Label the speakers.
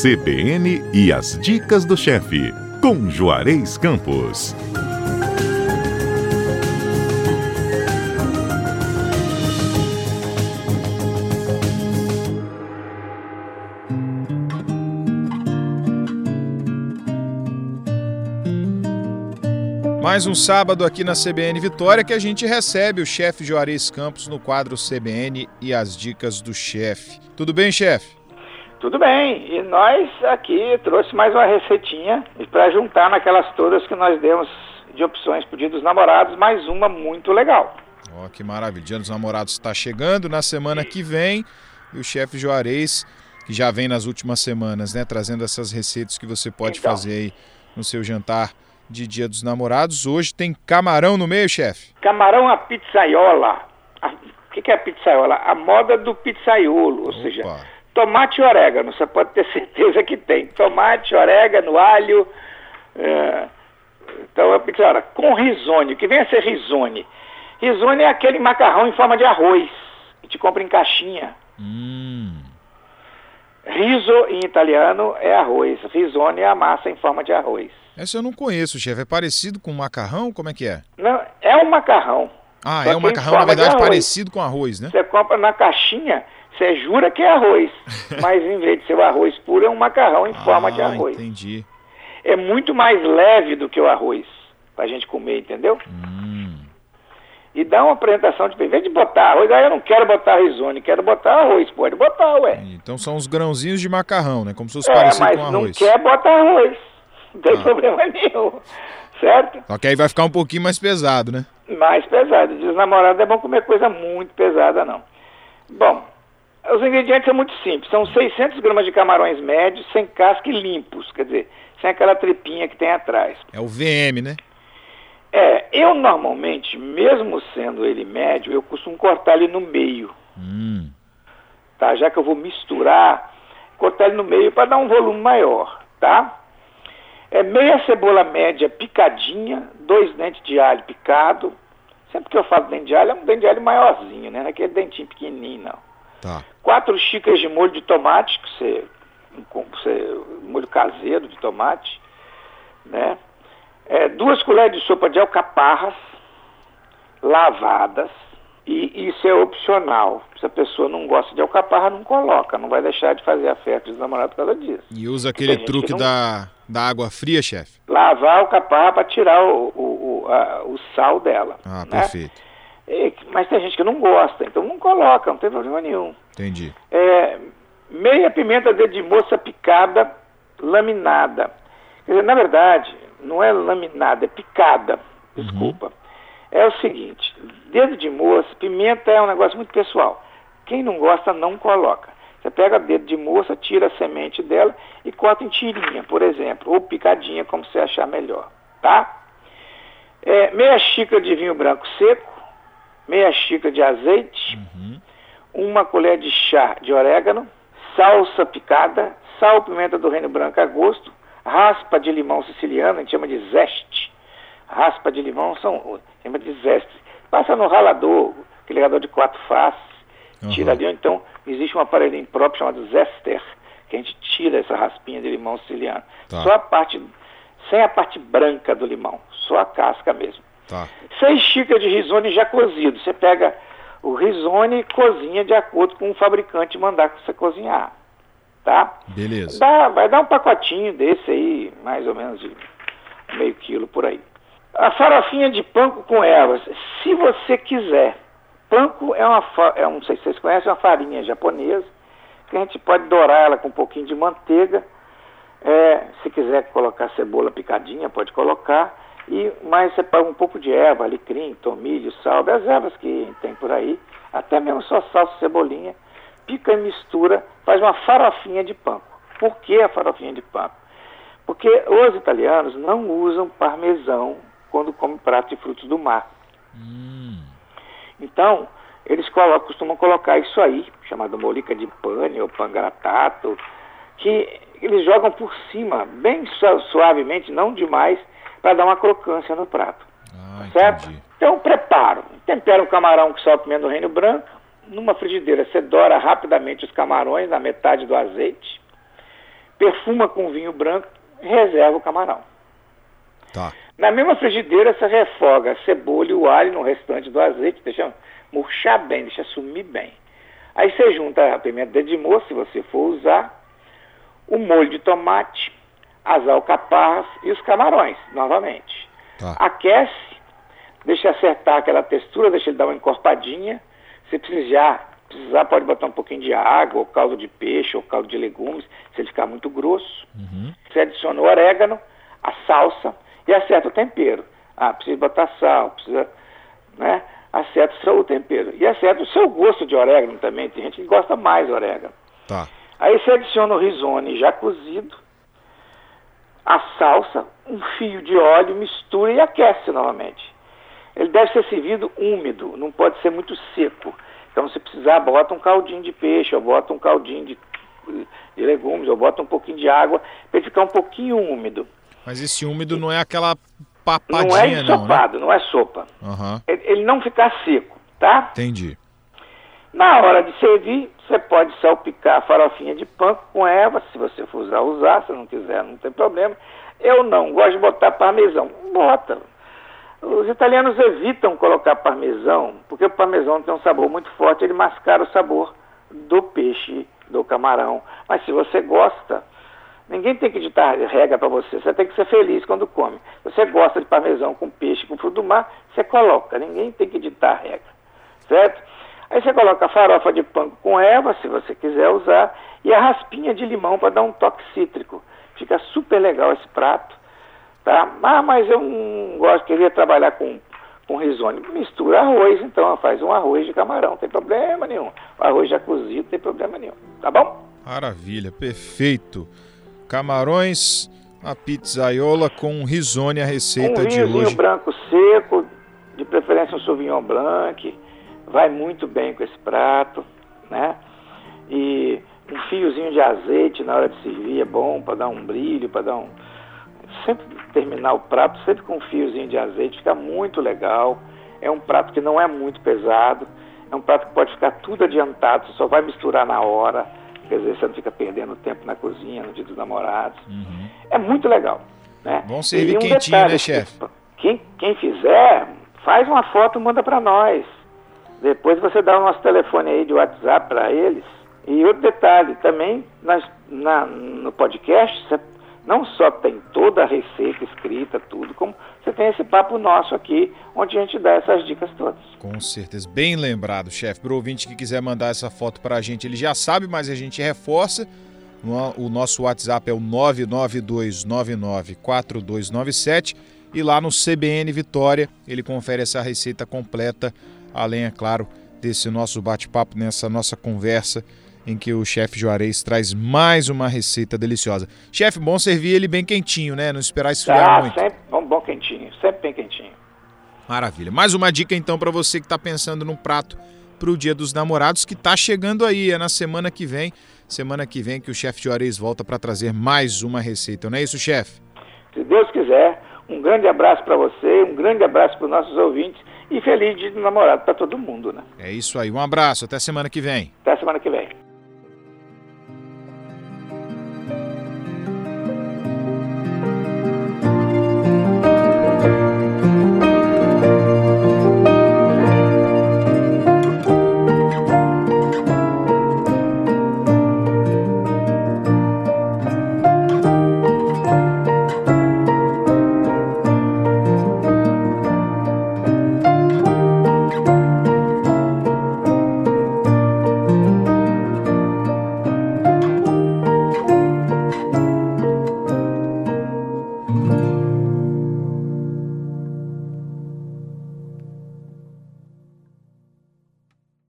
Speaker 1: CBN e as dicas do chefe, com Juarez Campos.
Speaker 2: Mais um sábado aqui na CBN Vitória que a gente recebe o chefe Juarez Campos no quadro CBN e as dicas do chefe. Tudo bem, chefe?
Speaker 3: Tudo bem. E nós aqui trouxe mais uma receitinha para juntar naquelas todas que nós demos de opções para o Dia dos Namorados, mais uma muito legal.
Speaker 2: Ó, oh, que maravilha. Dia dos Namorados está chegando na semana que vem e o chefe Juarez, que já vem nas últimas semanas, né, trazendo essas receitas que você pode então, fazer aí no seu jantar de Dia dos Namorados. Hoje tem camarão no meio, chefe?
Speaker 3: Camarão à pizzaiola. O que, que é a pizzaiola? A moda do pizzaiolo, ou Opa. seja, tomate e orégano. Você pode ter certeza que tem. Tomate, orégano, alho. É... Então a pizzaiola. Com risone. O que vem a ser risone? Risone é aquele macarrão em forma de arroz. Que te compra em caixinha.
Speaker 2: Hum.
Speaker 3: Riso em italiano é arroz. Risone é a massa em forma de arroz.
Speaker 2: Essa eu não conheço, chefe. É parecido com macarrão? Como é que é?
Speaker 3: Não, é um macarrão.
Speaker 2: Ah, é um macarrão, na verdade, parecido com arroz, né?
Speaker 3: Você compra na caixinha, você jura que é arroz. mas em vez de ser o arroz puro, é um macarrão em ah, forma de arroz.
Speaker 2: entendi.
Speaker 3: É muito mais leve do que o arroz, pra gente comer, entendeu?
Speaker 2: Hum.
Speaker 3: E dá uma apresentação de... Em vez de botar arroz, aí eu não quero botar risone, quero botar arroz. Pode botar, ué.
Speaker 2: Então são os grãozinhos de macarrão, né? Como se fosse é, parecido com arroz.
Speaker 3: não quer botar arroz não tem ah. problema nenhum, certo?
Speaker 2: Só que aí vai ficar um pouquinho mais pesado, né?
Speaker 3: Mais pesado. Diz namorado é bom comer coisa muito pesada, não. Bom, os ingredientes são muito simples. São 600 gramas de camarões médios, sem casca e limpos, quer dizer, sem aquela tripinha que tem atrás.
Speaker 2: É o VM, né?
Speaker 3: É, eu normalmente, mesmo sendo ele médio, eu costumo cortar ele no meio.
Speaker 2: Hum.
Speaker 3: Tá? Já que eu vou misturar, cortar ele no meio para dar um volume maior, tá? É meia cebola média picadinha, dois dentes de alho picado. Sempre que eu falo dente de alho, é um dente de alho maiorzinho, né? Naquele dentinho pequenininho, não.
Speaker 2: Tá.
Speaker 3: Quatro xícaras de molho de tomate, que você, você molho caseiro de tomate, né? É, duas colheres de sopa de alcaparras lavadas, e isso é opcional. Se a pessoa não gosta de alcaparra, não coloca. Não vai deixar de fazer a festa dos namorados por causa disso.
Speaker 2: E usa aquele truque não... da, da água fria, chefe?
Speaker 3: Lavar a alcaparra para tirar o, o, o, a, o, sal dela.
Speaker 2: Ah,
Speaker 3: né?
Speaker 2: perfeito.
Speaker 3: Mas tem gente que não gosta, então não coloca, não tem problema nenhum.
Speaker 2: Entendi.
Speaker 3: É, meia pimenta de moça picada, laminada. Quer dizer, na verdade, não é laminada, é picada. Desculpa. Uhum é o seguinte: dedo de moça, pimenta é um negócio muito pessoal. Quem não gosta, não coloca. Você pega dedo de moça, tira a semente dela e corta em tirinha, por exemplo, ou picadinha, como você achar melhor, tá? É, meia xícara de vinho branco seco, meia xícara de azeite,
Speaker 2: uhum.
Speaker 3: uma colher de chá de orégano, salsa picada, sal, pimenta do reino branco a gosto, raspa de limão siciliano, a gente chama de zeste, raspa de limão são chama de zestre. Passa no ralador, aquele ralador de quatro faces, uhum. tira ali, então existe um aparelhinho próprio chamado zester, que a gente tira essa raspinha de limão siciliano. Tá. Só a parte, sem a parte branca do limão, só a casca mesmo.
Speaker 2: Tá.
Speaker 3: Seis xícaras de risone já cozido. Você pega o risone e cozinha de acordo com o fabricante mandar você cozinhar. Tá?
Speaker 2: Beleza.
Speaker 3: Dá, vai dar um pacotinho desse aí, mais ou menos de meio quilo por aí. A farofinha de panko com ervas, se você quiser. Panko é uma, é um, não sei se vocês conhecem, é uma farinha japonesa, que a gente pode dourar ela com um pouquinho de manteiga. É, se quiser colocar cebola picadinha, pode colocar. E, mas você põe um pouco de erva, alecrim, tomilho, sal, as ervas que tem por aí, até mesmo só salsa cebolinha, pica e mistura, faz uma farofinha de panko. Por que a farofinha de panko? Porque os italianos não usam parmesão quando come prato de frutos do mar.
Speaker 2: Hum.
Speaker 3: Então, eles colocam, costumam colocar isso aí, chamado molica de pane ou pangratato, que eles jogam por cima, bem suavemente, não demais, para dar uma crocância no prato.
Speaker 2: Ah,
Speaker 3: certo?
Speaker 2: Entendi.
Speaker 3: Então, preparo. Tempera o camarão com sal, pimenta do reino branco. Numa frigideira, você dora rapidamente os camarões na metade do azeite. perfuma com vinho branco e reserva o camarão.
Speaker 2: Tá.
Speaker 3: Na mesma frigideira, você refoga a cebola e o alho no restante do azeite, deixa murchar bem, deixa sumir bem. Aí você junta a pimenta de moço, se você for usar, o molho de tomate, as alcaparras e os camarões, novamente.
Speaker 2: Tá.
Speaker 3: Aquece, deixa acertar aquela textura, deixa ele dar uma encorpadinha. Se precisar, precisar, pode botar um pouquinho de água, ou caldo de peixe, ou caldo de legumes, se ele ficar muito grosso.
Speaker 2: Uhum.
Speaker 3: Você adiciona o orégano, a salsa e acerta o tempero. Ah, precisa botar sal, precisa, né? Acerta o seu tempero. E acerta o seu gosto de orégano também. Tem gente que gosta mais do orégano.
Speaker 2: Tá.
Speaker 3: Aí você adiciona o risone já cozido, a salsa, um fio de óleo, mistura e aquece novamente. Ele deve ser servido úmido, não pode ser muito seco. Então, se precisar, bota um caldinho de peixe, ou bota um caldinho de, de legumes, ou bota um pouquinho de água, para ele ficar um pouquinho úmido.
Speaker 2: Mas esse úmido não é aquela
Speaker 3: Não é
Speaker 2: papadinha, não, né?
Speaker 3: ensopado, não é sopa.
Speaker 2: Aham.
Speaker 3: Ele, ele não ficar seco, tá?
Speaker 2: Entendi.
Speaker 3: Na hora de servir, você pode salpicar a farofinha de panko com erva, se você for usar, usar, se não quiser, não tem problema. Eu não gosto de botar parmesão. Bota. Os italianos evitam colocar parmesão, porque o parmesão tem um sabor muito forte, ele mascara o sabor do peixe, do camarão. Mas se você gosta, ninguém tem que ditar regra para você, você tem que ser feliz quando come. Se você gosta de parmesão com peixe, com fruto do mar, você coloca, ninguém tem que ditar regra, certo? Aí você coloca a farofa de panko com erva, se você quiser usar, e a raspinha de limão para dar um toque cítrico. Fica super legal esse prato. Tá? Ah, mas eu não gosto, queria trabalhar com, com risone. Mistura arroz, então, faz um arroz de camarão, não tem problema nenhum. O arroz já cozido, não tem problema nenhum. Tá bom?
Speaker 2: Maravilha, perfeito. Camarões, a pizzaiola com risone, a receita
Speaker 3: um
Speaker 2: de hoje.
Speaker 3: branco seco, de preferência um Sauvignon Blanc, vai muito bem com esse prato, né? E um fiozinho de azeite na hora de servir é bom para dar um brilho, para dar um sempre terminar o prato sempre com um fiozinho de azeite, fica muito legal. É um prato que não é muito pesado, é um prato que pode ficar tudo adiantado, você só vai misturar na hora, quer dizer, você não fica perdendo tempo na cozinha no dia dos namorados.
Speaker 2: Uhum.
Speaker 3: É muito legal. Né?
Speaker 2: Bom servir
Speaker 3: um
Speaker 2: quentinho,
Speaker 3: detalhe,
Speaker 2: né, chefe?
Speaker 3: Quem, quem fizer, faz uma foto e manda para nós. Depois você dá o nosso telefone aí de WhatsApp para eles. E outro detalhe, também nas, na, no podcast, você não só tem toda a receita escrita, tudo, como você tem esse papo nosso aqui, onde a gente dá essas dicas todas.
Speaker 2: Com certeza, bem lembrado, chefe. Para o ouvinte que quiser mandar essa foto para a gente, ele já sabe, mas a gente reforça. O nosso WhatsApp é o 992994297 e lá no CBN Vitória ele confere essa receita completa, além, é claro, desse nosso bate-papo, nessa nossa conversa em que o chefe Juarez traz mais uma receita deliciosa. Chefe, bom servir ele bem quentinho, né? Não esperar esfriar
Speaker 3: Tá
Speaker 2: muito.
Speaker 3: sempre bom, bom quentinho, sempre bem quentinho.
Speaker 2: Maravilha. Mais uma dica então para você que está pensando num prato para o Dia dos Namorados que está chegando aí, é na semana que vem. Semana que vem que o chefe Juarez volta para trazer mais uma receita, não é isso, chefe?
Speaker 3: Se Deus quiser, um grande abraço para você, um grande abraço para os nossos ouvintes e feliz do namorado para todo mundo, né?
Speaker 2: É isso aí. Um abraço, até semana que vem.
Speaker 3: Até semana que vem.